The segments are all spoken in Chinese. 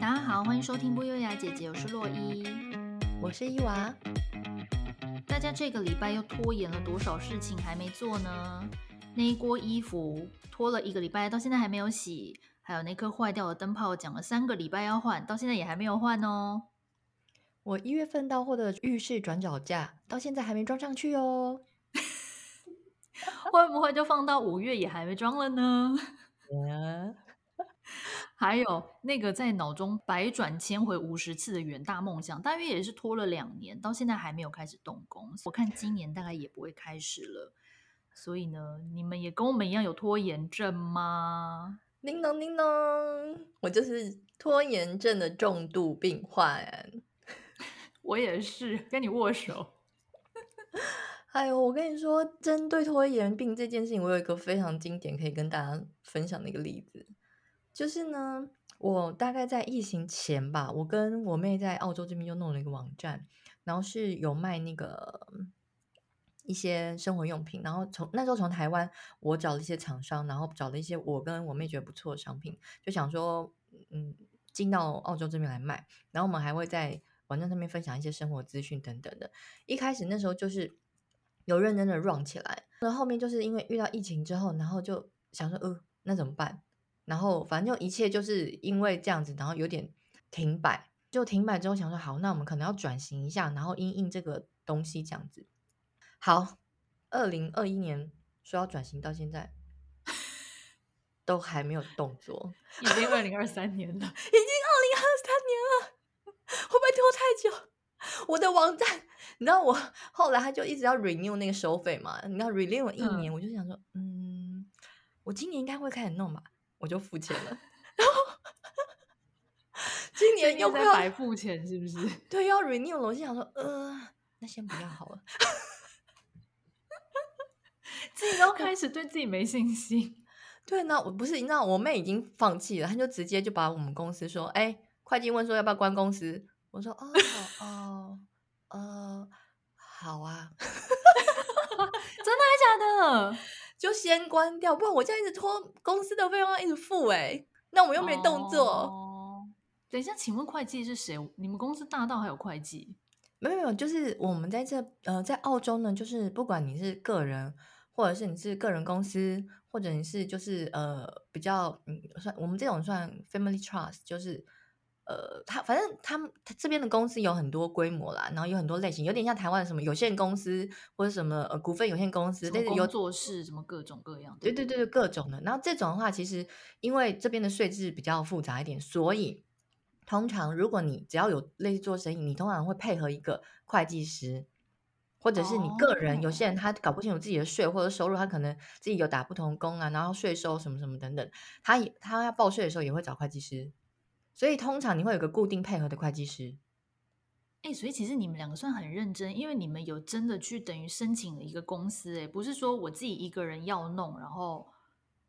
大家好，欢迎收听不优雅姐姐，我是洛伊，我是伊娃。大家这个礼拜又拖延了多少事情还没做呢？那一锅衣服拖了一个礼拜，到现在还没有洗；还有那颗坏掉的灯泡，讲了三个礼拜要换，到现在也还没有换哦。我一月份到货的浴室转角架，到现在还没装上去哦。会不会就放到五月也还没装了呢？Yeah. 还有那个在脑中百转千回五十次的远大梦想，大约也是拖了两年，到现在还没有开始动工。我看今年大概也不会开始了。所以呢，你们也跟我们一样有拖延症吗？叮咚叮咚，我就是拖延症的重度病患。我也是，跟你握手。哎呦，我跟你说，针对拖延病这件事情，我有一个非常经典可以跟大家分享的一个例子。就是呢，我大概在疫情前吧，我跟我妹在澳洲这边又弄了一个网站，然后是有卖那个一些生活用品，然后从那时候从台湾我找了一些厂商，然后找了一些我跟我妹觉得不错的商品，就想说嗯进到澳洲这边来卖，然后我们还会在网站上面分享一些生活资讯等等的。一开始那时候就是有认真的 run 起来，那后面就是因为遇到疫情之后，然后就想说呃那怎么办？然后反正就一切就是因为这样子，然后有点停摆。就停摆之后，想说好，那我们可能要转型一下，然后因应这个东西这样子。好，二零二一年说要转型到现在，都还没有动作。已经 二零二三年了，已经二零二三年了，会不会拖太久？我的网站，你知道我后来他就一直要 renew 那个收费嘛？你知道 renew 一年，嗯、我就想说，嗯，我今年应该会开始弄吧。我就付钱了，然后 今年又快要白付钱，是不是？对，要 renew 了。我心想说，呃，那先不要好了。自己都开始对自己没信心。对，那我不是，你知道，我妹已经放弃了，她就直接就把我们公司说，哎，会计问说要不要关公司？我说，哦哦呃，好啊，真的还假的？就先关掉，不然我这样一直拖公司的费用要一直付哎，那我又没动作。哦，等一下，请问会计是谁？你们公司大到还有会计？没有没有，就是我们在这呃，在澳洲呢，就是不管你是个人，或者是你是个人公司，或者你是就是呃比较嗯算我们这种算 family trust，就是。呃，他反正他们他这边的公司有很多规模啦，然后有很多类型，有点像台湾什么有限公司或者什么呃股份有限公司，但是有做事什么各种各样的。对对对对，各种的。然后这种的话，其实因为这边的税制比较复杂一点，所以通常如果你只要有类似做生意，你通常会配合一个会计师，或者是你个人。哦、有些人他搞不清楚自己的税或者收入，他可能自己有打不同工啊，然后税收什么什么等等，他也他要报税的时候也会找会计师。所以通常你会有个固定配合的会计师，哎、欸，所以其实你们两个算很认真，因为你们有真的去等于申请了一个公司，哎，不是说我自己一个人要弄，然后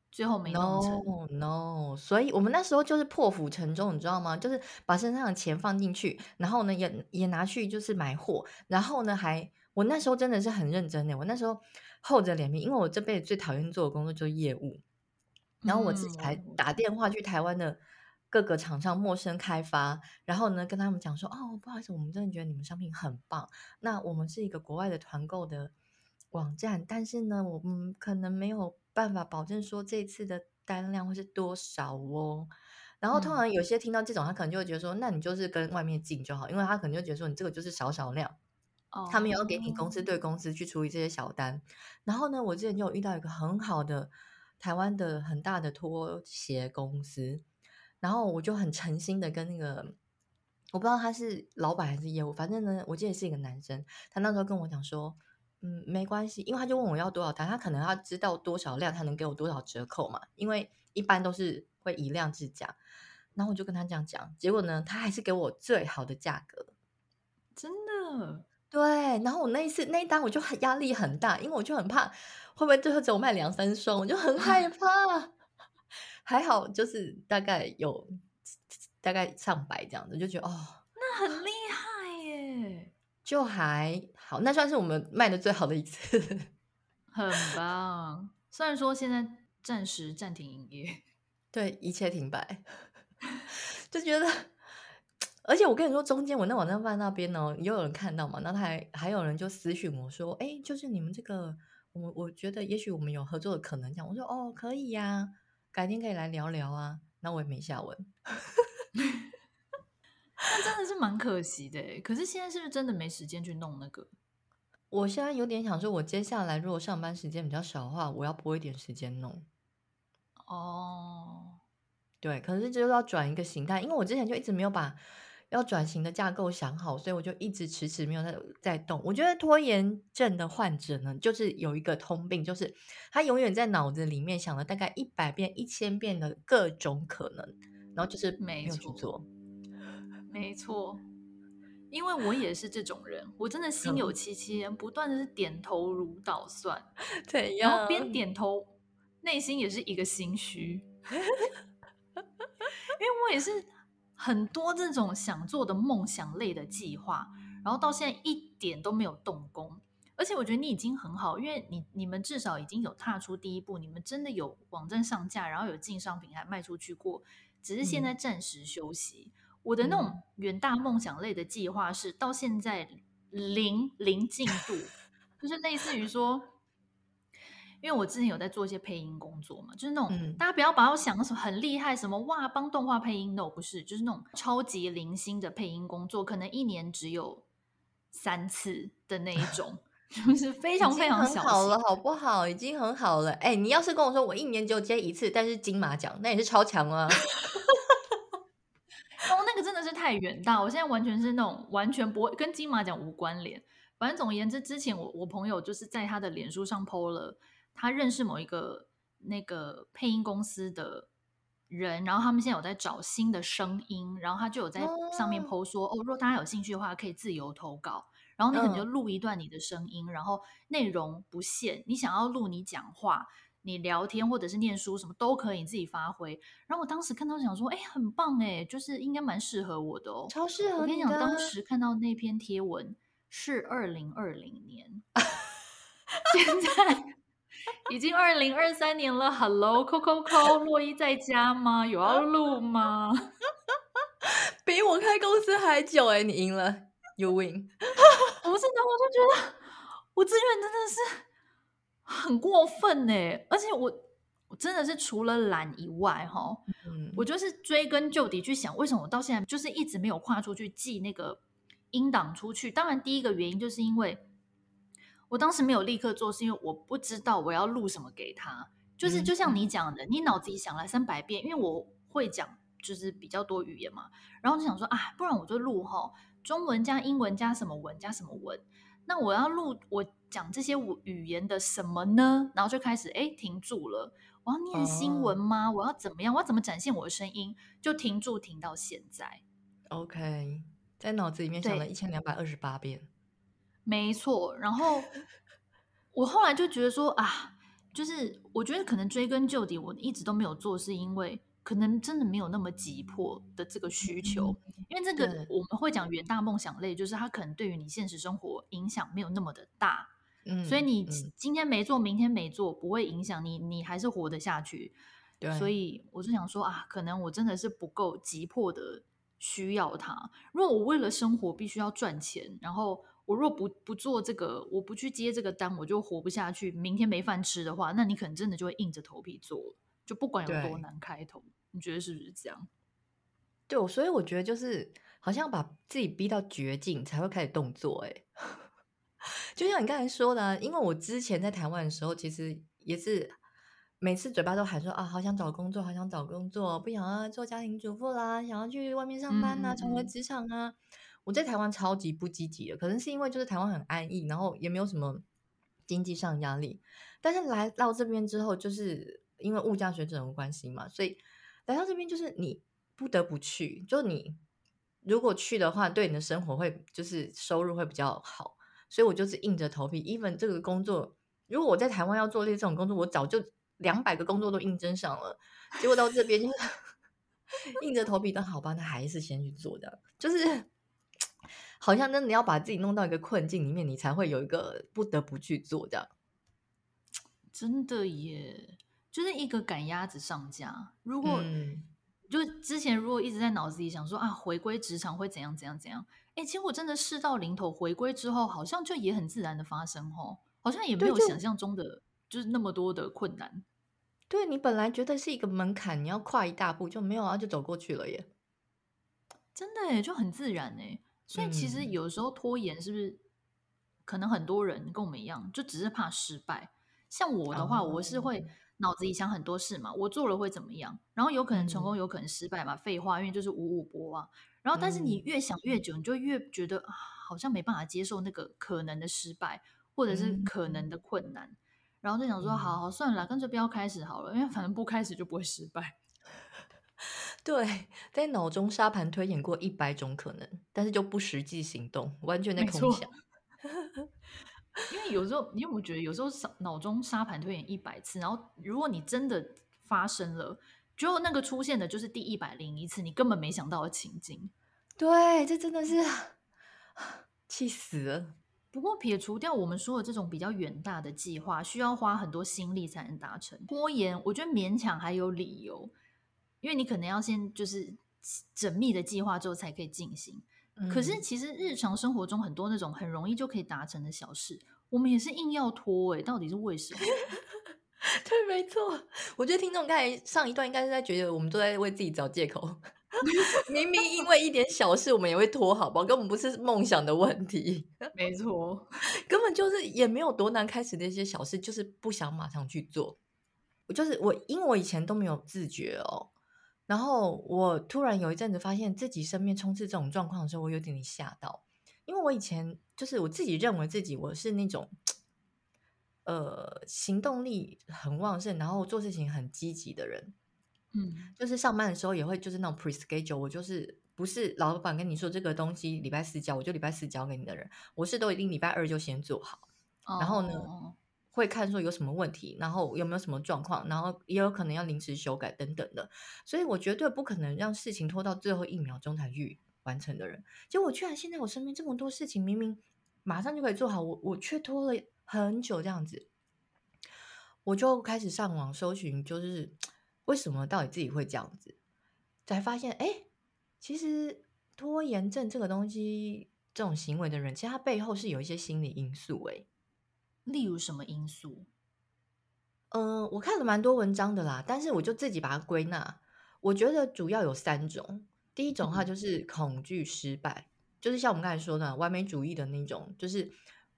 最后没弄成。No，no，所以我们那时候就是破釜沉舟，你知道吗？就是把身上的钱放进去，然后呢也也拿去就是买货，然后呢还我那时候真的是很认真的，我那时候厚着脸皮，因为我这辈子最讨厌做的工作就是业务，然后我自己还打电话去台湾的。各个厂商陌生开发，然后呢，跟他们讲说，哦，不好意思，我们真的觉得你们商品很棒。那我们是一个国外的团购的网站，但是呢，我们可能没有办法保证说这次的单量会是多少哦。然后通常有些听到这种，他可能就会觉得说，那你就是跟外面进就好，因为他可能就觉得说，你这个就是少少量，哦，他们也要给你公司对公司去处理这些小单。然后呢，我之前就有遇到一个很好的台湾的很大的拖鞋公司。然后我就很诚心的跟那个，我不知道他是老板还是业务，反正呢，我记得是一个男生。他那时候跟我讲说，嗯，没关系，因为他就问我要多少单，他可能要知道多少量，他能给我多少折扣嘛，因为一般都是会以量制价。然后我就跟他这样讲，结果呢，他还是给我最好的价格，真的。对，然后我那一次那一单我就很压力很大，因为我就很怕会不会最后只有卖两三双，我就很害怕。还好，就是大概有大概上百这样子，就觉得哦，那很厉害耶，就还好，那算是我们卖的最好的一次，很棒。虽然说现在暂时暂停营业，对，一切停摆，就觉得 而且我跟你说，中间我那网站放那边呢，也有人看到嘛，然后他还还有人就私讯我说，哎，就是你们这个，我我觉得也许我们有合作的可能，这样。我说哦，可以呀、啊，改天可以来聊聊啊。那我也没下文，那真的是蛮可惜的。可是现在是不是真的没时间去弄那个？我现在有点想说，我接下来如果上班时间比较少的话，我要拨一点时间弄。哦，对，可是就要转一个形态，因为我之前就一直没有把。要转型的架构想好，所以我就一直迟迟没有在在动。我觉得拖延症的患者呢，就是有一个通病，就是他永远在脑子里面想了大概一百遍、一千遍的各种可能，然后就是没有去做。没错，因为我也是这种人，我真的 心有戚戚，不断的是点头如捣蒜，对，然后边点头，内心也是一个心虚，因为我也是。很多这种想做的梦想类的计划，然后到现在一点都没有动工。而且我觉得你已经很好，因为你你们至少已经有踏出第一步，你们真的有网站上架，然后有进商品还卖出去过，只是现在暂时休息。嗯、我的那种远大梦想类的计划是到现在零零进度，就是类似于说。因为我之前有在做一些配音工作嘛，就是那种、嗯、大家不要把我想的什么很厉害，什么哇帮动画配音，no 不是，就是那种超级零星的配音工作，可能一年只有三次的那一种，就是非常非常小。好了，好不好？已经很好了。哎，你要是跟我说我一年只有接一次，但是金马奖，那也是超强啊。哦，那个真的是太远大，我现在完全是那种完全不会跟金马奖无关联。反正总而言之，之前我我朋友就是在他的脸书上 po 了。他认识某一个那个配音公司的人，然后他们现在有在找新的声音，然后他就有在上面 po 说哦，哦，如果大家有兴趣的话，可以自由投稿，然后你可能就录一段你的声音，嗯、然后内容不限，你想要录你讲话、你聊天或者是念书什么都可以，你自己发挥。然后我当时看到想说，哎，很棒哎，就是应该蛮适合我的哦，超适合。我跟你讲，当时看到那篇贴文是二零二零年，现在。已经二零二三年了，Hello，扣扣扣，洛伊在家吗？有要录吗？比我开公司还久哎，你赢了，You win。不是的，我就觉得我资源真的是很过分哎，而且我我真的是除了懒以外哈，嗯、我就是追根究底去想，为什么我到现在就是一直没有跨出去寄那个音档出去？当然，第一个原因就是因为。我当时没有立刻做，是因为我不知道我要录什么给他。就是就像你讲的，你脑子里想了三百遍，因为我会讲就是比较多语言嘛，然后就想说啊，不然我就录哈，中文加英文加什么文加什么文。那我要录我讲这些语言的什么呢？然后就开始哎停住了，我要念新闻吗？Oh. 我要怎么样？我要怎么展现我的声音？就停住，停到现在。OK，在脑子里面想了一千两百二十八遍。没错，然后 我后来就觉得说啊，就是我觉得可能追根究底，我一直都没有做，是因为可能真的没有那么急迫的这个需求。嗯、因为这个我们会讲远大梦想类，就是它可能对于你现实生活影响没有那么的大，嗯，所以你今天没做，明天没做，不会影响你，你还是活得下去。对，所以我就想说啊，可能我真的是不够急迫的需要它。如果我为了生活必须要赚钱，然后我若不不做这个，我不去接这个单，我就活不下去。明天没饭吃的话，那你可能真的就会硬着头皮做，就不管有多难开头。你觉得是不是这样？对，所以我觉得就是好像把自己逼到绝境才会开始动作。哎，就像你刚才说的，因为我之前在台湾的时候，其实也是每次嘴巴都喊说啊，好想找工作，好想找工作，不想要做家庭主妇啦，想要去外面上班啊，重回职场啊。我在台湾超级不积极的，可能是因为就是台湾很安逸，然后也没有什么经济上压力。但是来到这边之后，就是因为物价水准的关系嘛，所以来到这边就是你不得不去。就你如果去的话，对你的生活会就是收入会比较好。所以我就是硬着头皮，even 这个工作，如果我在台湾要做这种工作，我早就两百个工作都应征上了。结果到这边就是 硬着头皮但好吧，那还是先去做的，就是。好像真的要把自己弄到一个困境里面，你才会有一个不得不去做的。真的耶，就是一个赶鸭子上架。如果就之前如果一直在脑子里想说啊，回归职场会怎样怎样怎样，哎，结果真的事到临头，回归之后好像就也很自然的发生哦，好像也没有想象中的就，就是那么多的困难。对，你本来觉得是一个门槛，你要跨一大步，就没有啊，就走过去了耶。真的耶，就很自然哎。所以其实有时候拖延是不是可能很多人跟我们一样，就只是怕失败。像我的话，哦、我是会脑子里想很多事嘛，我做了会怎么样，然后有可能成功，有可能失败嘛。嗯、废话，因为就是五五波啊。然后，但是你越想越久，你就越觉得、啊、好像没办法接受那个可能的失败，或者是可能的困难。嗯、然后就想说，好好算了，干脆不要开始好了，因为反正不开始就不会失败。对，在脑中沙盘推演过一百种可能，但是就不实际行动，完全在空想。因为有时候，你有没有觉得，有时候脑中沙盘推演一百次，然后如果你真的发生了，就那个出现的就是第一百零一次，你根本没想到的情景。对，这真的是气死了。不过撇除掉我们说的这种比较远大的计划，需要花很多心力才能达成，拖延，我觉得勉强还有理由。因为你可能要先就是缜密的计划之后才可以进行，嗯、可是其实日常生活中很多那种很容易就可以达成的小事，我们也是硬要拖哎、欸，到底是为什么？对，没错，我觉得听众刚才上一段应该是在觉得我们都在为自己找借口，明明因为一点小事我们也会拖，好不好？根本不是梦想的问题，没错，根本就是也没有多难开始的一些小事，就是不想马上去做。我就是我，因为我以前都没有自觉哦。然后我突然有一阵子发现自己身边充斥这种状况的时候，我有点点吓到，因为我以前就是我自己认为自己我是那种，呃，行动力很旺盛，然后做事情很积极的人，嗯，就是上班的时候也会就是那种 pre-schedule，我就是不是老板跟你说这个东西礼拜四交，我就礼拜四交给你的人，我是都一定礼拜二就先做好，哦、然后呢。会看说有什么问题，然后有没有什么状况，然后也有可能要临时修改等等的，所以我绝对不可能让事情拖到最后一秒钟才去完成的人。结果居然现在我身边这么多事情，明明马上就可以做好，我我却拖了很久这样子，我就开始上网搜寻，就是 为什么到底自己会这样子，才发现哎，其实拖延症这个东西，这种行为的人，其实他背后是有一些心理因素哎。例如什么因素？嗯、呃，我看了蛮多文章的啦，但是我就自己把它归纳。我觉得主要有三种。第一种的话就是恐惧失败，嗯、就是像我们刚才说的完美主义的那种，就是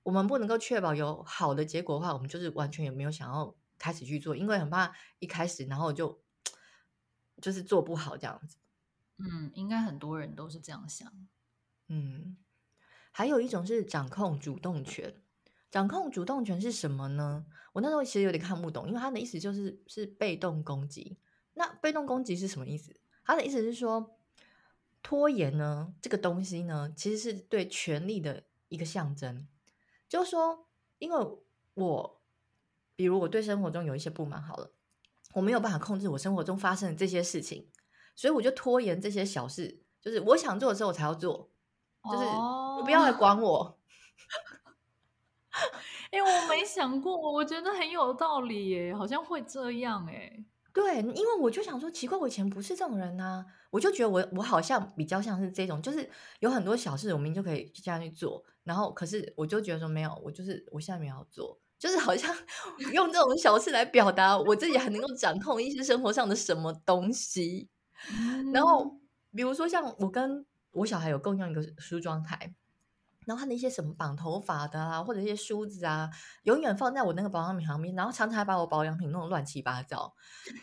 我们不能够确保有好的结果的话，我们就是完全也没有想要开始去做，因为很怕一开始然后就就是做不好这样子。嗯，应该很多人都是这样想。嗯，还有一种是掌控主动权。掌控主动权是什么呢？我那时候其实有点看不懂，因为他的意思就是是被动攻击。那被动攻击是什么意思？他的意思是说，拖延呢这个东西呢，其实是对权力的一个象征。就是说，因为我，比如我对生活中有一些不满，好了，我没有办法控制我生活中发生的这些事情，所以我就拖延这些小事，就是我想做的时候我才要做，就是你不要来管我。Oh. 哎、欸，我没想过，我觉得很有道理耶，好像会这样哎。对，因为我就想说，奇怪，我以前不是这种人呐、啊，我就觉得我我好像比较像是这种，就是有很多小事，我明明就可以这样去做，然后可是我就觉得说没有，我就是我现在没有要做，就是好像 用这种小事来表达我自己还能够掌控一些生活上的什么东西。然后比如说像我跟我小孩有共用一个梳妆台。然后他那些什么绑头发的啊，或者一些梳子啊，永远放在我那个保养品旁边，然后常常还把我保养品弄得乱七八糟。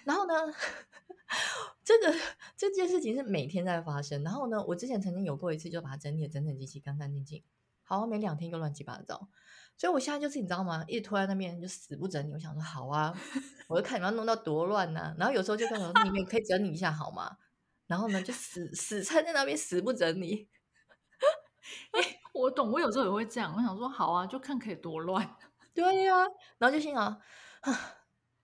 然后呢，这个这件事情是每天在发生。然后呢，我之前曾经有过一次，就把它整理的整整齐齐、干干净净。好，没两天就乱七八糟。所以我现在就是你知道吗？一直拖在那边就死不整理。我想说好啊，我就看你们要弄到多乱呢、啊。然后有时候就跟我说里面可以整理一下好吗？然后呢，就死死撑在那边死不整理。我懂，我有时候也会这样。我想说，好啊，就看可以多乱。对呀、啊，然后就心想，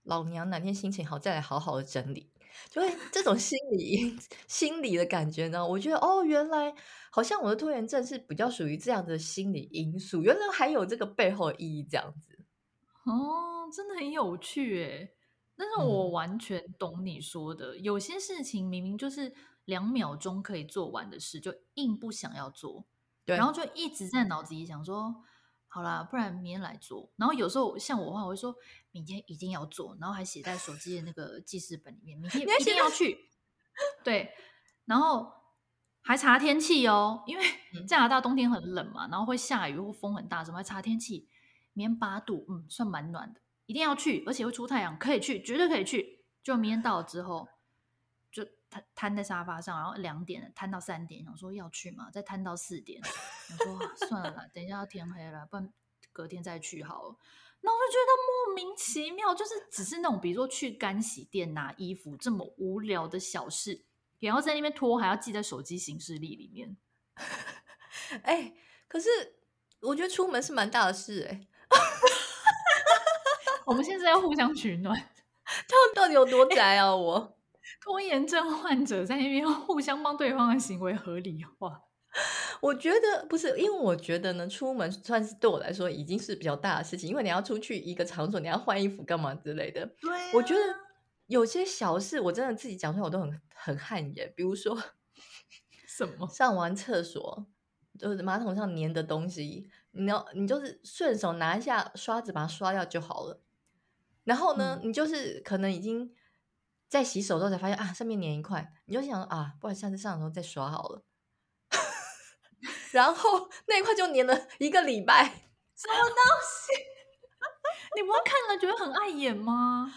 老娘哪天心情好，再来好好的整理。就会这种心理 心理的感觉呢，我觉得哦，原来好像我的拖延症是比较属于这样的心理因素。原来还有这个背后的意义，这样子。哦，真的很有趣诶。但是我完全懂你说的，嗯、有些事情明明就是两秒钟可以做完的事，就硬不想要做，对，然后就一直在脑子里想说，好啦，不然明天来做。然后有时候像我的话，我会说明天一定要做，然后还写在手机的那个记事本里面，明 天一定要去。对，然后还查天气哦，因为加拿大冬天很冷嘛，然后会下雨或风很大，什么还查天气，明天八度，嗯，算蛮暖的。一定要去，而且会出太阳，可以去，绝对可以去。就明天到了之后，就瘫瘫在沙发上，然后两点瘫到三点，想说要去嘛，再瘫到四点，我说、啊、算了啦，等一下要天黑了，不然隔天再去好了。那我就觉得莫名其妙，就是只是那种比如说去干洗店拿衣服这么无聊的小事，也要在那边拖，还要记在手机行事历里面。哎、欸，可是我觉得出门是蛮大的事哎、欸。我们现在要互相取暖，他们到底有多宅啊？我拖延症患者在那边互相帮对方的行为合理化。我觉得不是，因为我觉得呢，出门算是对我来说已经是比较大的事情，因为你要出去一个场所，你要换衣服干嘛之类的。对啊，我觉得有些小事，我真的自己讲出来我都很很汗颜。比如说 什么上完厕所，就是马桶上粘的东西，你要你就是顺手拿一下刷子把它刷掉就好了。然后呢，嗯、你就是可能已经在洗手之后才发现啊，上面粘一块，你就想啊，不然下次上的时候再刷好了。然后那一块就粘了一个礼拜，什么东西？你不会看了觉得很碍眼吗？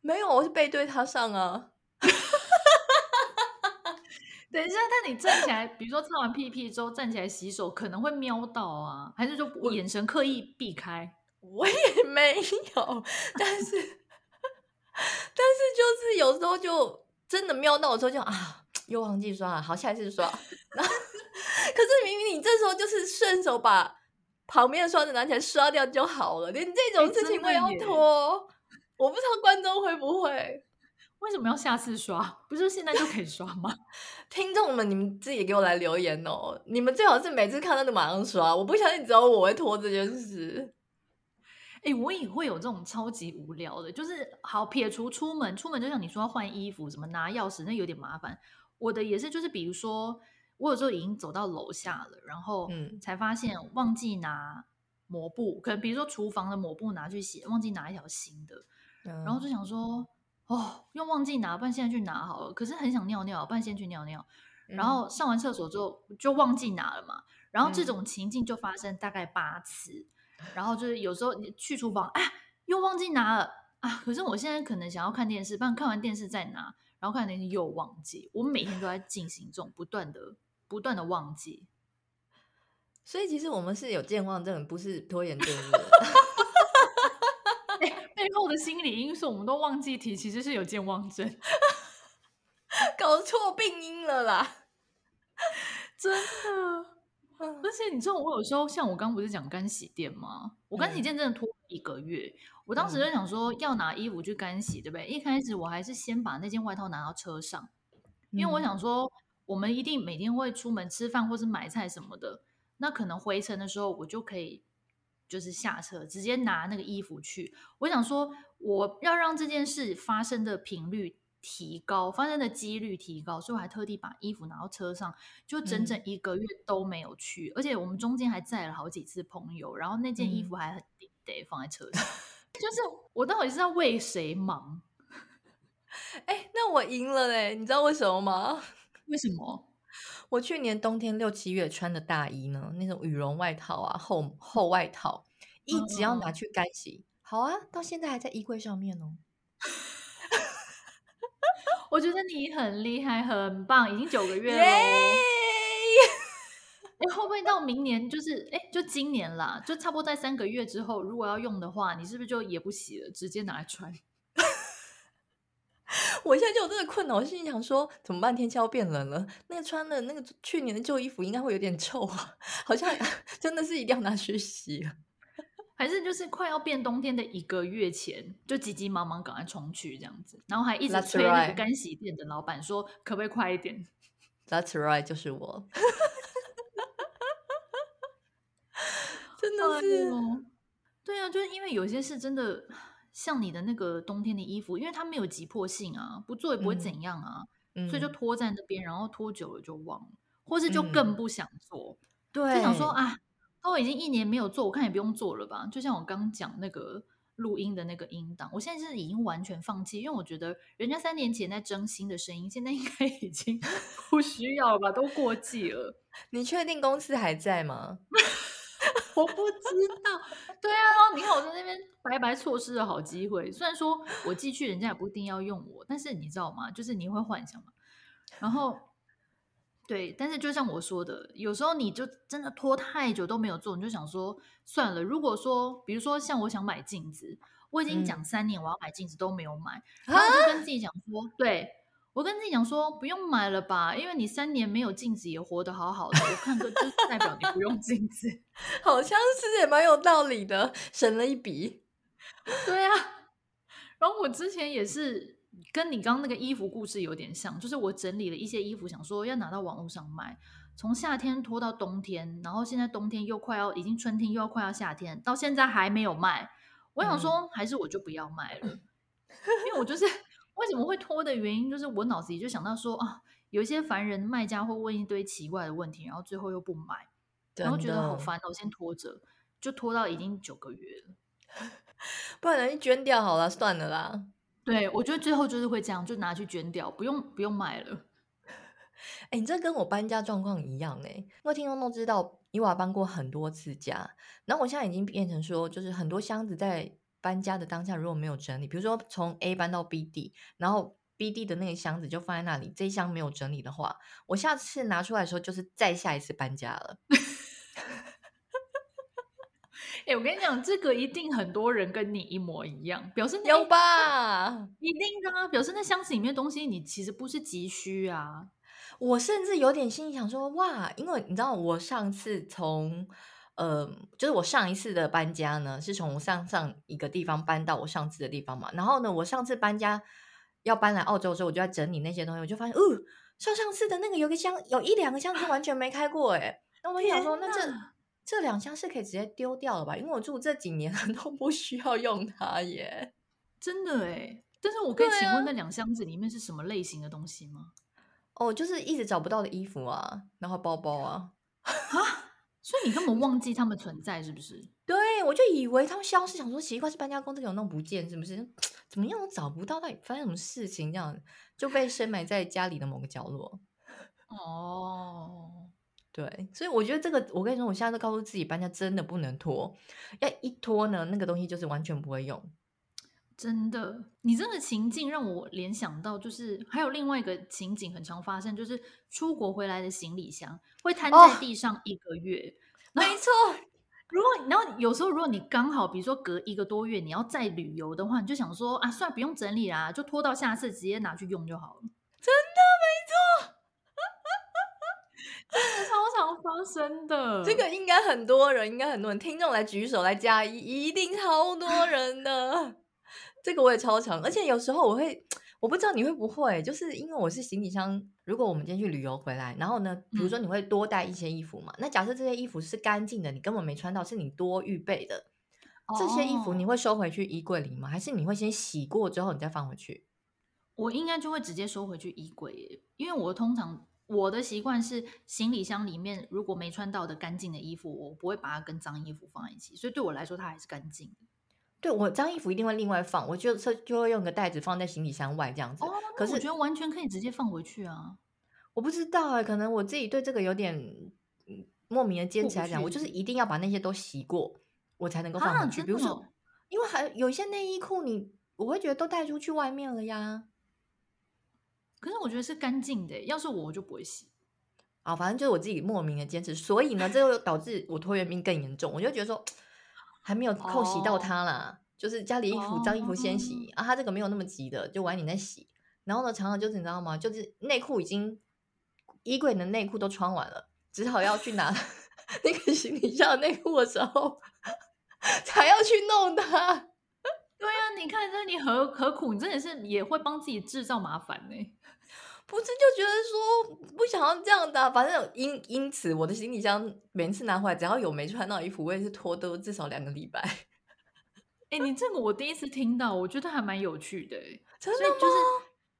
没有，我是背对他上啊。等一下，但你站起来，比如说擦完屁屁之后站起来洗手，可能会瞄到啊，还是说眼神刻意避开？我也没有，但是，但是就是有时候就真的瞄到的时候就啊，又忘记刷了，好，下一次刷。然后，可是明明你这时候就是顺手把旁边的刷子拿起来刷掉就好了，连这种事情我也要拖，欸、我不知道观众会不会？为什么要下次刷？不是现在就可以刷吗？听众们，你们自己也给我来留言哦，你们最好是每次看到就马上刷，我不相信只有我会拖这件事。哎、欸，我也会有这种超级无聊的，就是好撇除出门，出门就像你说要换衣服，什么拿钥匙，那有点麻烦。我的也是，就是比如说，我有时候已经走到楼下了，然后才发现忘记拿抹布，可能比如说厨房的抹布拿去洗，忘记拿一条新的，然后就想说，哦，又忘记拿，不然现在去拿好了。可是很想尿尿，不然先去尿尿。然后上完厕所之后就忘记拿了嘛，然后这种情境就发生大概八次。然后就是有时候你去厨房，哎，又忘记拿了啊！可是我现在可能想要看电视，不然看完电视再拿，然后看电视又忘记。我们每天都在进行这种不断的、不断的忘记。所以其实我们是有健忘症，不是拖延症。背后的心理因素，我们都忘记提，其实是有健忘症，搞错病因了啦！真的。而且你知道，我有时候像我刚刚不是讲干洗店吗？我干洗店真的拖一个月。嗯、我当时就想说要拿衣服去干洗，对不对？一开始我还是先把那件外套拿到车上，因为我想说我们一定每天会出门吃饭或是买菜什么的，那可能回程的时候我就可以就是下车直接拿那个衣服去。我想说我要让这件事发生的频率。提高发生的几率提高，所以我还特地把衣服拿到车上，就整整一个月都没有去，嗯、而且我们中间还载了好几次朋友，然后那件衣服还很顶得放在车上，就是我到底是在为谁忙？哎、欸，那我赢了嘞！你知道为什么吗？为什么？我去年冬天六七月穿的大衣呢，那种羽绒外套啊，厚厚外套，一直要拿去干洗，嗯、好啊，到现在还在衣柜上面哦。我觉得你很厉害，很棒，已经九个月了。哎 Yeah! 会不会到明年就是哎，就今年啦，就差不多在三个月之后，如果要用的话，你是不是就也不洗了，直接拿来穿？我现在就有这个困扰，我心里想说怎么办？天气要变冷了，那个穿的那个去年的旧衣服应该会有点臭啊，好像真的是一定要拿去洗了。还是就是快要变冬天的一个月前，就急急忙忙赶快冲去这样子，然后还一直催那个干洗店的老板说，可不可以快一点？That's right，就是我，真的是，对啊，就是因为有些事真的像你的那个冬天的衣服，因为它没有急迫性啊，不做也不会怎样啊，嗯、所以就。拖在那边，然后拖久了就忘了，或是就更不想做，嗯、对，就想说啊，都已经一年没有做，我看也不用做了吧。就像我刚讲那个录音的那个音档，我现在是已经完全放弃，因为我觉得人家三年前在征新的声音，现在应该已经 不需要了吧，都过季了。你确定公司还在吗？我不知道，对啊，然后你看我在那边白白错失了好机会。虽然说我寄去，人家也不一定要用我，但是你知道吗？就是你会幻想嘛。然后，对，但是就像我说的，有时候你就真的拖太久都没有做，你就想说算了。如果说，比如说像我想买镜子，我已经讲三年我要买镜子都没有买，嗯、然后我就跟自己讲说，对。我跟自己讲说，不用买了吧，因为你三年没有镜子也活得好好的，我看这就代表你不用镜子，好像是也蛮有道理的，省了一笔。对啊，然后我之前也是跟你刚刚那个衣服故事有点像，就是我整理了一些衣服，想说要拿到网络上卖，从夏天拖到冬天，然后现在冬天又快要，已经春天又要快要夏天，到现在还没有卖。我想说，嗯、还是我就不要卖了，因为我就是。为什么会拖的原因，就是我脑子里就想到说啊，有一些烦人卖家会问一堆奇怪的问题，然后最后又不买，然后觉得好烦，我先拖着，就拖到已经九个月了，不然人捐掉好了，算了啦。对，我觉得最后就是会这样，就拿去捐掉，不用不用买了。哎，你这跟我搬家状况一样哎，因为听众都知道，伊娃搬过很多次家，然后我现在已经变成说，就是很多箱子在。搬家的当下如果没有整理，比如说从 A 搬到 B 地，然后 B 地的那个箱子就放在那里，这一箱没有整理的话，我下次拿出来的时候就是再下一次搬家了。哎、欸，我跟你讲，这个一定很多人跟你一模一样，表示你有吧？一定的啊，表示那箱子里面的东西你其实不是急需啊。我甚至有点心里想说，哇，因为你知道我上次从。呃，就是我上一次的搬家呢，是从上上一个地方搬到我上次的地方嘛。然后呢，我上次搬家要搬来澳洲的时候，我就在整理那些东西，我就发现，哦，上上次的那个有个箱，有一两个箱子完全没开过，哎。那我就想说，那这这两箱是可以直接丢掉了吧？因为我住这几年 都不需要用它耶。真的哎，但是我可以请问，那两箱子里面是什么类型的东西吗？哦，就是一直找不到的衣服啊，然后包包啊。啊？所以你根本忘记他们存在，是不是？对，我就以为他们消失，想说奇怪，是搬家公司有弄不见，是不是？怎么样都找不到，到底发生什么事情？这样就被深埋在家里的某个角落。哦，对，所以我觉得这个，我跟你说，我现在都告诉自己，搬家真的不能拖，要一拖呢，那个东西就是完全不会用。真的，你这个情境让我联想到，就是还有另外一个情景很常发生，就是出国回来的行李箱会摊在地上一个月。哦、没错，如果然后有时候如果你刚好比如说隔一个多月你要再旅游的话，你就想说啊，算了，不用整理啦，就拖到下次直接拿去用就好了。真的没错，超常发生的。这个应该很多人，应该很多人听众来举手来加一，一定超多人的。这个我也超常，而且有时候我会，我不知道你会不会，就是因为我是行李箱。如果我们今天去旅游回来，然后呢，比如说你会多带一些衣服嘛？嗯、那假设这些衣服是干净的，你根本没穿到，是你多预备的，哦、这些衣服你会收回去衣柜里吗？还是你会先洗过之后你再放回去？我应该就会直接收回去衣柜耶，因为我通常我的习惯是行李箱里面如果没穿到的干净的衣服，我不会把它跟脏衣服放在一起，所以对我来说它还是干净的。对，我脏衣服一定会另外放，我就就会用个袋子放在行李箱外这样子。哦，可是我觉得完全可以直接放回去啊。我不知道哎，可能我自己对这个有点莫名的坚持来讲，我就是一定要把那些都洗过，我才能够放回去。比如说，因为还有一些内衣裤，你我会觉得都带出去外面了呀。可是我觉得是干净的，要是我，我就不会洗。啊，反正就是我自己莫名的坚持，所以呢，这就导致我拖延病更严重。我就觉得说。还没有扣洗到它啦，oh. 就是家里衣服脏衣服先洗、oh. 啊，他这个没有那么急的，就晚点再洗。然后呢，常常就是你知道吗？就是内裤已经衣柜的内裤都穿完了，只好要去拿 那个行李箱内裤的时候，才要去弄它。对啊，你看这你何何苦？你真的是也会帮自己制造麻烦呢。不是就觉得说不想要这样的、啊，反正因因此我的行李箱每次拿回来，只要有没穿到衣服，我也是拖都至少两个礼拜。哎、欸，你这个我第一次听到，我觉得还蛮有趣的。真的就是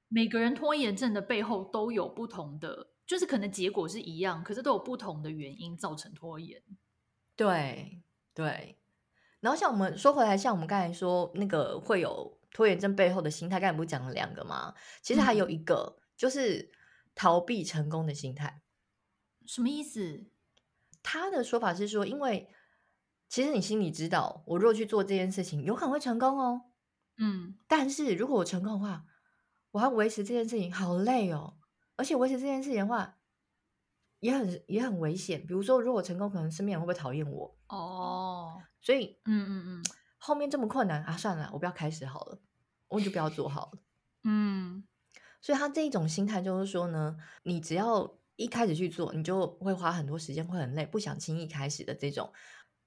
每个人拖延症的背后都有不同的，就是可能结果是一样，可是都有不同的原因造成拖延。对对。然后像我们说回来，像我们刚才说那个会有拖延症背后的心态，刚才不是讲了两个吗？其实还有一个、嗯、就是逃避成功的心态。什么意思？他的说法是说，因为。其实你心里知道，我如果去做这件事情，有可能会成功哦。嗯，但是如果我成功的话，我要维持这件事情，好累哦。而且维持这件事情的话，也很也很危险。比如说，如果成功，可能身边人会不会讨厌我？哦，所以，嗯嗯嗯，后面这么困难啊，算了，我不要开始好了，我就不要做好了。嗯，所以他这一种心态就是说呢，你只要一开始去做，你就会花很多时间，会很累，不想轻易开始的这种。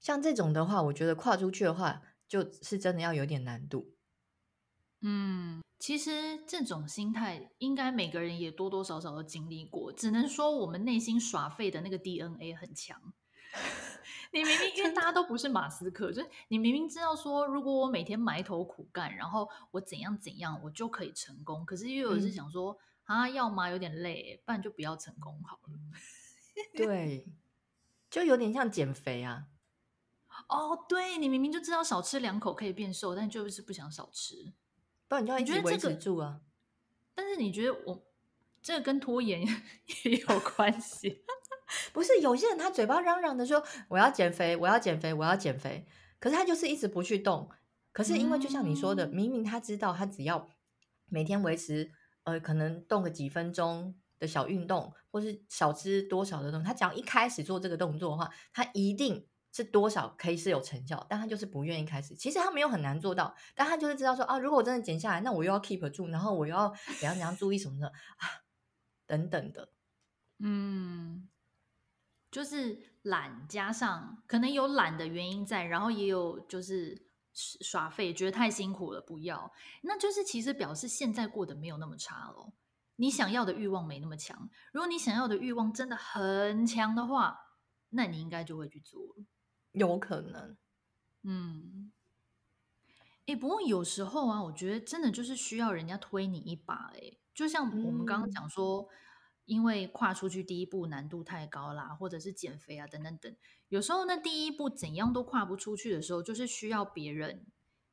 像这种的话，我觉得跨出去的话，就是真的要有点难度。嗯，其实这种心态应该每个人也多多少少都经历过，只能说我们内心耍废的那个 DNA 很强。你明明 因为大家都不是马斯克，就是你明明知道说，如果我每天埋头苦干，然后我怎样怎样，我就可以成功。可是又有是想说，嗯、啊，要么有点累，不然就不要成功好了。对，就有点像减肥啊。哦，对，你明明就知道少吃两口可以变瘦，但就是不想少吃，不然你就要一直维持住啊。但是你觉得我这个跟拖延 也有关系？不是，有些人他嘴巴嚷嚷的说我要减肥，我要减肥，我要减肥，可是他就是一直不去动。可是因为就像你说的，嗯、明明他知道他只要每天维持呃，可能动个几分钟的小运动，或是少吃多少的东西，他只要一开始做这个动作的话，他一定。是多少可以是有成效，但他就是不愿意开始。其实他没有很难做到，但他就是知道说啊，如果我真的减下来，那我又要 keep 住，然后我又要怎样怎样注意什么的啊，等等的。嗯，就是懒加上可能有懒的原因在，然后也有就是耍废，觉得太辛苦了，不要。那就是其实表示现在过得没有那么差了。你想要的欲望没那么强。如果你想要的欲望真的很强的话，那你应该就会去做了。有可能，嗯，哎，不过有时候啊，我觉得真的就是需要人家推你一把，哎，就像我们刚刚讲说，嗯，因为跨出去第一步难度太高啦，或者是减肥啊等等等，有时候那第一步怎样都跨不出去的时候，就是需要别人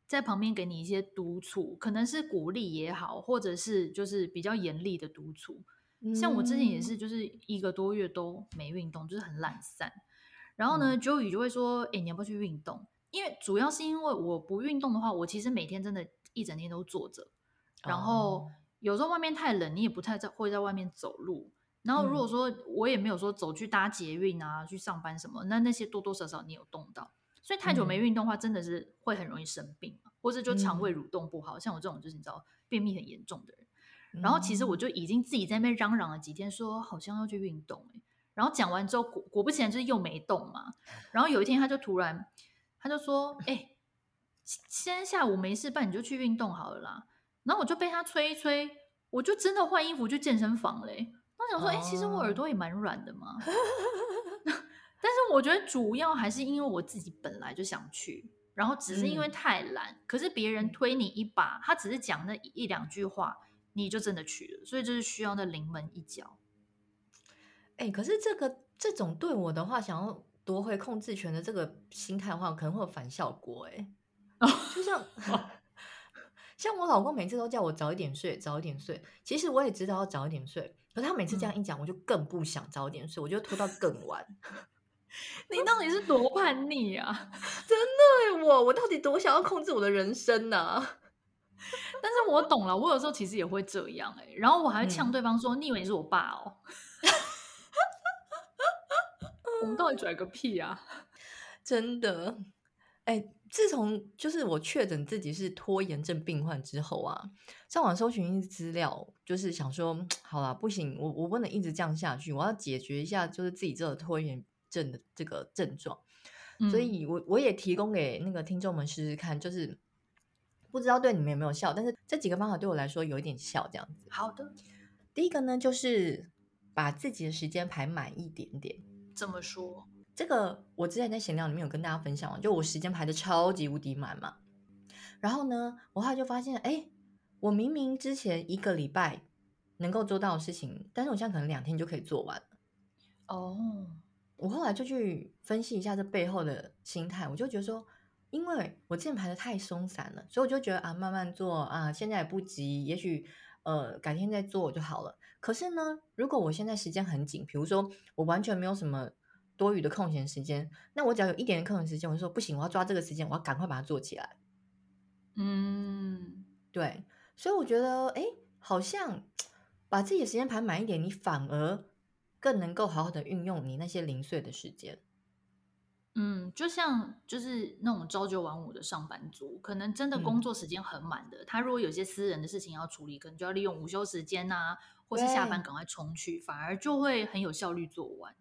在旁边给你一些督促，可能是鼓励也好，或者是就是比较严厉的督促。像我之前也是，就是一个多月都没运动，就是很懒散。然后呢，Joey 就会说：“哎，你要不要去运动？因为主要是因为我不运动的话，我其实每天真的一整天都坐着。然后有时候外面太冷，你也不太在会在外面走路。然后如果说我也没有说走去搭捷运啊，去上班什么，那那些多多少少你有动到。所以太久没运动的话，真的是会很容易生病，或者就肠胃蠕动不好。像我这种就是你知道便秘很严重的人。然后其实我就已经自己在那边嚷嚷了几天，说好像要去运动哎。”然后讲完之后，果果不其然就是又没动嘛。然后有一天他就突然，他就说：“哎、欸，现在下午没事办，你就去运动好了啦。”然后我就被他吹一吹，我就真的换衣服去健身房嘞。我想说：“哎、欸，其实我耳朵也蛮软的嘛。”但是我觉得主要还是因为我自己本来就想去，然后只是因为太懒。嗯、可是别人推你一把，他只是讲那一两句话，你就真的去了。所以就是需要那临门一脚。哎、欸，可是这个这种对我的话，想要夺回控制权的这个心态的话，可能会有反效果。哎，就像像我老公每次都叫我早一点睡，早一点睡。其实我也知道要早一点睡，可是他每次这样一讲，我就更不想早点睡，我就拖到更晚。你到底是多叛逆啊？真的，我我到底多想要控制我的人生呢、啊？但是我懂了，我有时候其实也会这样哎，然后我还会呛对方说：“嗯、你以为你是我爸哦？” 我们到底拽个屁啊！真的，哎，自从就是我确诊自己是拖延症病患之后啊，上网搜寻一些资料，就是想说，好啦，不行，我我不能一直这样下去，我要解决一下，就是自己这个拖延症的这个症状。嗯、所以我我也提供给那个听众们试试看，就是不知道对你们有没有效，但是这几个方法对我来说有一点效，这样子。好的，第一个呢，就是把自己的时间排满一点点。怎么说？这个我之前在闲聊里面有跟大家分享，就我时间排的超级无敌满嘛。然后呢，我后来就发现，哎，我明明之前一个礼拜能够做到的事情，但是我现在可能两天就可以做完了。哦，我后来就去分析一下这背后的心态，我就觉得说，因为我之前排的太松散了，所以我就觉得啊，慢慢做啊，现在也不急，也许呃改天再做就好了。可是呢，如果我现在时间很紧，比如说我完全没有什么多余的空闲时间，那我只要有一点点空闲时间，我就说不行，我要抓这个时间，我要赶快把它做起来。嗯，对，所以我觉得，哎，好像把自己的时间排满一点，你反而更能够好好的运用你那些零碎的时间。嗯，就像就是那种朝九晚五的上班族，可能真的工作时间很满的，嗯、他如果有些私人的事情要处理，可能就要利用午休时间啊，或是下班赶快冲去，反而就会很有效率做完。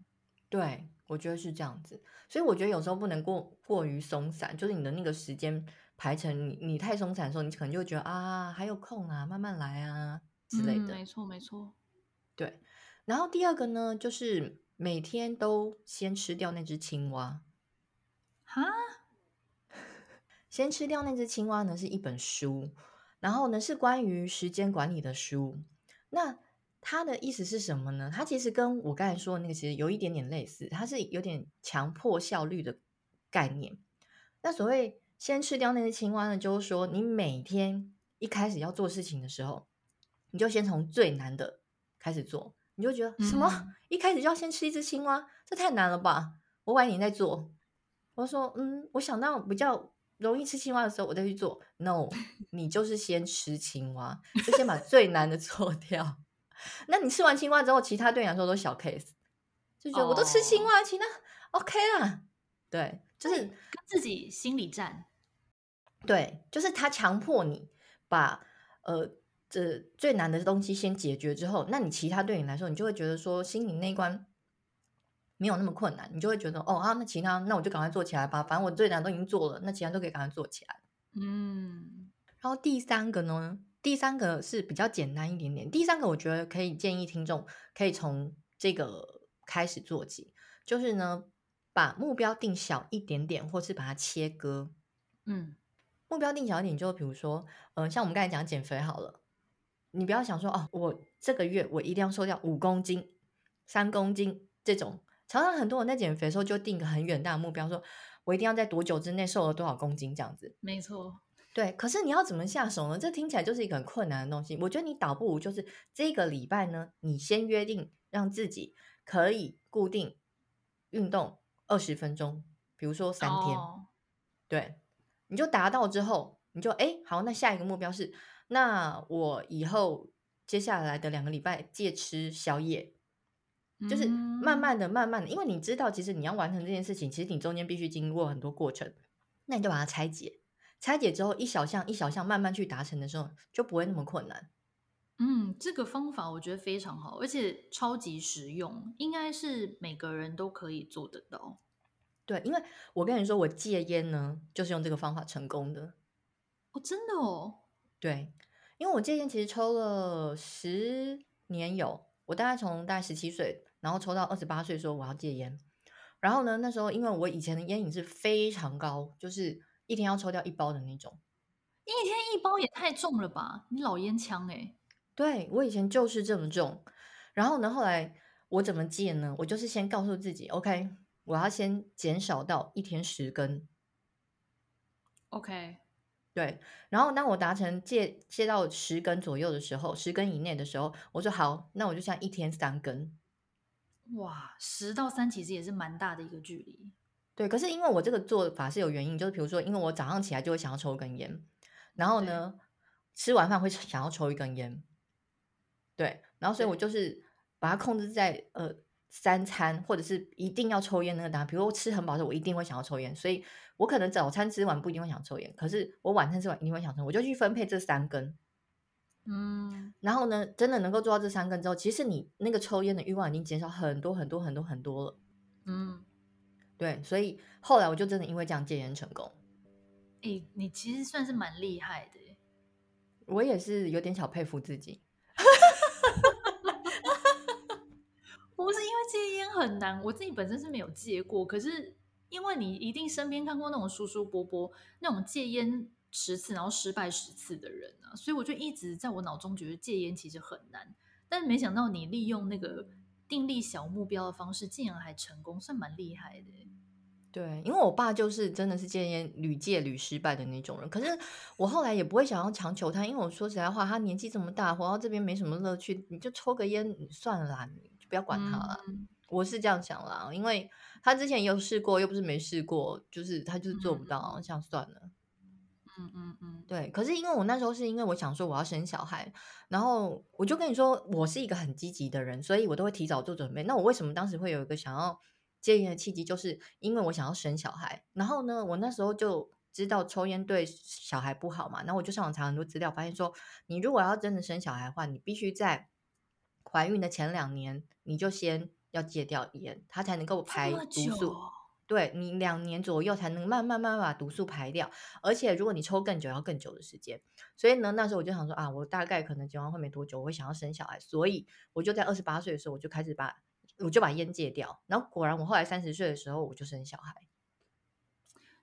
对，我觉得是这样子，所以我觉得有时候不能过过于松散，就是你的那个时间排成你你太松散的时候，你可能就会觉得啊还有空啊，慢慢来啊之类的。嗯、没错没错，对。然后第二个呢，就是每天都先吃掉那只青蛙。哈，先吃掉那只青蛙呢，是一本书，然后呢是关于时间管理的书。那它的意思是什么呢？他其实跟我刚才说的那个其实有一点点类似，它是有点强迫效率的概念。那所谓先吃掉那只青蛙呢，就是说你每天一开始要做事情的时候，你就先从最难的开始做，你就觉得什么、嗯、一开始就要先吃一只青蛙，这太难了吧？我晚点再做。我说，嗯，我想到比较容易吃青蛙的时候，我再去做。No，你就是先吃青蛙，就先把最难的做掉。那你吃完青蛙之后，其他对你来说都小 case，就觉得我都吃青蛙，其他 OK 啦。对，就是跟自己心理战。对，就是他强迫你把呃这最难的东西先解决之后，那你其他对你来说，你就会觉得说心里那一关。没有那么困难，你就会觉得哦啊，那其他那我就赶快做起来吧。反正我最难都已经做了，那其他都可以赶快做起来。嗯，然后第三个呢，第三个是比较简单一点点。第三个我觉得可以建议听众可以从这个开始做起，就是呢，把目标定小一点点，或是把它切割。嗯，目标定小一点，就比如说，嗯、呃，像我们刚才讲减肥好了，你不要想说哦，我这个月我一定要瘦掉五公斤、三公斤这种。常常很多人在减肥的时候就定个很远大的目标，说我一定要在多久之内瘦了多少公斤这样子。没错，对。可是你要怎么下手呢？这听起来就是一个很困难的东西。我觉得你倒不如就是这个礼拜呢，你先约定让自己可以固定运动二十分钟，比如说三天。哦、对，你就达到之后，你就哎好，那下一个目标是，那我以后接下来的两个礼拜戒吃宵夜。就是慢慢的、慢慢的，因为你知道，其实你要完成这件事情，其实你中间必须经过很多过程，那你就把它拆解，拆解之后一小项一小项慢慢去达成的时候，就不会那么困难。嗯，这个方法我觉得非常好，而且超级实用，应该是每个人都可以做得到。对，因为我跟你说，我戒烟呢，就是用这个方法成功的。哦，真的哦？对，因为我戒烟其实抽了十年有，我大概从大概十七岁。然后抽到二十八岁说我要戒烟，然后呢，那时候因为我以前的烟瘾是非常高，就是一天要抽掉一包的那种。一天一包也太重了吧？你老烟枪哎！对，我以前就是这么重。然后呢，后来我怎么戒呢？我就是先告诉自己，OK，我要先减少到一天十根。OK，对。然后当我达成戒戒到十根左右的时候，十根以内的时候，我说好，那我就像一天三根。哇，十到三其实也是蛮大的一个距离。对，可是因为我这个做法是有原因，就是比如说，因为我早上起来就会想要抽一根烟，然后呢，吃完饭会 想要抽一根烟。对，然后所以我就是把它控制在呃三餐或者是一定要抽烟那个档，比如我吃很饱的时候，我一定会想要抽烟，所以我可能早餐吃完不一定会想抽烟，可是我晚餐吃完一定会想抽，我就去分配这三根。嗯，然后呢，真的能够做到这三根之后，其实你那个抽烟的欲望已经减少很多很多很多很多了。嗯，对，所以后来我就真的因为这样戒烟成功。诶，你其实算是蛮厉害的。我也是有点小佩服自己。不是因为戒烟很难，我自己本身是没有戒过，可是因为你一定身边看过那种叔叔伯伯那种戒烟。十次，然后失败十次的人啊，所以我就一直在我脑中觉得戒烟其实很难，但是没想到你利用那个订立小目标的方式，竟然还成功，算蛮厉害的。对，因为我爸就是真的是戒烟屡戒屡失败的那种人，可是我后来也不会想要强求他，因为我说实在话，他年纪这么大，活到这边没什么乐趣，你就抽个烟算了啦，你就不要管他了。嗯、我是这样想啦，因为他之前也有试过，又不是没试过，就是他就是做不到，这样、嗯、算了。嗯嗯嗯，对。可是因为我那时候是因为我想说我要生小孩，然后我就跟你说我是一个很积极的人，所以我都会提早做准备。那我为什么当时会有一个想要戒烟的契机，就是因为我想要生小孩。然后呢，我那时候就知道抽烟对小孩不好嘛，然后我就上网查很多资料，发现说你如果要真的生小孩的话，你必须在怀孕的前两年你就先要戒掉烟，它才能够排毒素。对，你两年左右才能慢慢慢慢把毒素排掉，而且如果你抽更久，要更久的时间。所以呢，那时候我就想说啊，我大概可能结完婚没多久，我会想要生小孩，所以我就在二十八岁的时候，我就开始把我就把烟戒掉。然后果然，我后来三十岁的时候，我就生小孩。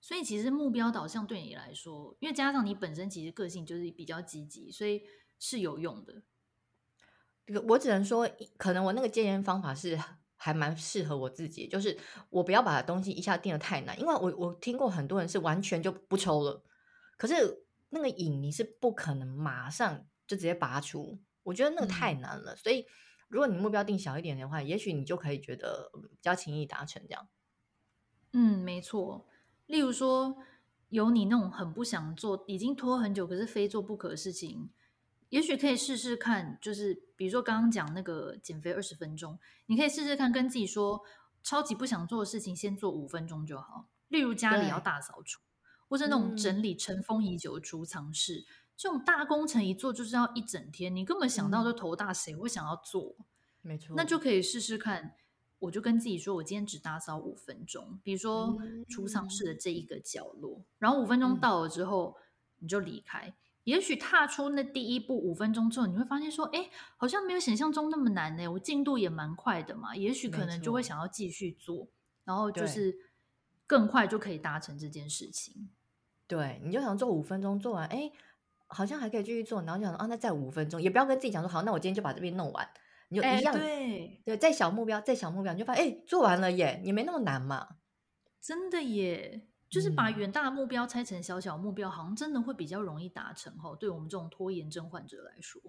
所以其实目标导向对你来说，因为加上你本身其实个性就是比较积极，所以是有用的。这个我只能说，可能我那个戒烟方法是。还蛮适合我自己，就是我不要把东西一下定的太难，因为我我听过很多人是完全就不抽了，可是那个瘾你是不可能马上就直接拔出，我觉得那个太难了。嗯、所以如果你目标定小一点的话，也许你就可以觉得比较轻易达成这样。嗯，没错。例如说，有你那种很不想做，已经拖很久，可是非做不可的事情。也许可以试试看，就是比如说刚刚讲那个减肥二十分钟，你可以试试看跟自己说，超级不想做的事情，先做五分钟就好。例如家里要大扫除，或是那种整理尘封已久的储藏室，嗯、这种大工程一做就是要一整天，你根本想到就头大，谁会想要做？没错，那就可以试试看。我就跟自己说，我今天只打扫五分钟，比如说储藏室的这一个角落，嗯、然后五分钟到了之后，嗯、你就离开。也许踏出那第一步五分钟之后，你会发现说，哎，好像没有想象中那么难呢。我进度也蛮快的嘛。也许可能就会想要继续做，然后就是更快就可以达成这件事情。对，你就想做五分钟做完，哎，好像还可以继续做，然后就想啊，那再五分钟，也不要跟自己讲说，好，那我今天就把这边弄完。你就一样，对对，再小目标，再小目标，你就发现，哎，做完了耶，也没那么难嘛。真的耶。就是把远大的目标拆成小小目标，好像真的会比较容易达成哈。对我们这种拖延症患者来说，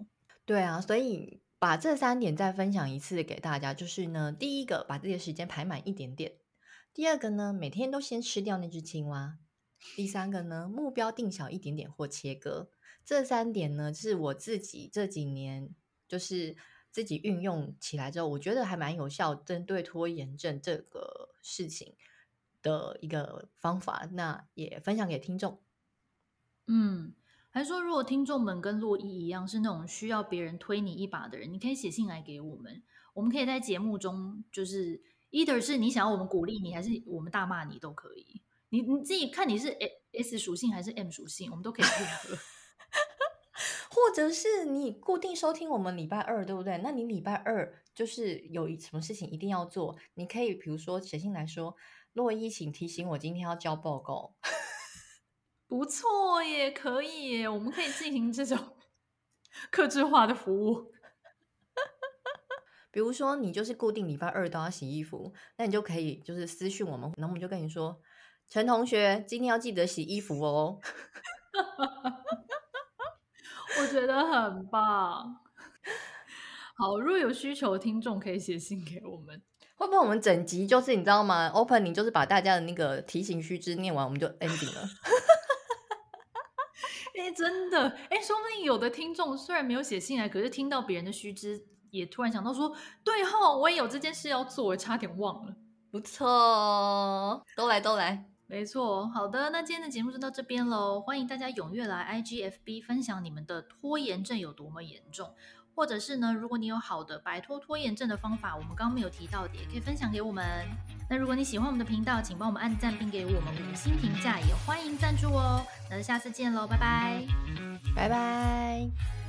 对啊，所以把这三点再分享一次给大家，就是呢，第一个把自己的时间排满一点点；第二个呢，每天都先吃掉那只青蛙；第三个呢，目标定小一点点或切割。这三点呢，是我自己这几年就是自己运用起来之后，我觉得还蛮有效，针对拖延症这个事情。的一个方法，那也分享给听众。嗯，还说如果听众们跟洛伊一样是那种需要别人推你一把的人，你可以写信来给我们，我们可以在节目中就是 either 是你想要我们鼓励你，还是我们大骂你都可以。你你自己看你是 S 属性还是 M 属性，我们都可以配合。或者是你固定收听我们礼拜二，对不对？那你礼拜二就是有什么事情一定要做，你可以比如说写信来说。洛伊，请提醒我今天要交报告。不错耶，可以耶，我们可以进行这种 客制化的服务。比如说，你就是固定礼拜二都要洗衣服，那你就可以就是私讯我们，然后我们就跟你说，陈同学今天要记得洗衣服哦。我觉得很棒。好，如果有需求的听众可以写信给我们。会不会我们整集就是你知道吗？Opening 就是把大家的那个提醒须知念完，我们就 ending 了。哎、欸，真的，哎、欸，说不定有的听众虽然没有写信来，可是听到别人的须知，也突然想到说，对吼，我也有这件事要做，我差点忘了。不错，都来都来，没错。好的，那今天的节目就到这边喽，欢迎大家踊跃来 IGFB 分享你们的拖延症有多么严重。或者是呢，如果你有好的摆脱拖延症的方法，我们刚刚没有提到的，也可以分享给我们。那如果你喜欢我们的频道，请帮我们按赞并给我们五星评价，也欢迎赞助哦。那下次见喽，拜拜，拜拜。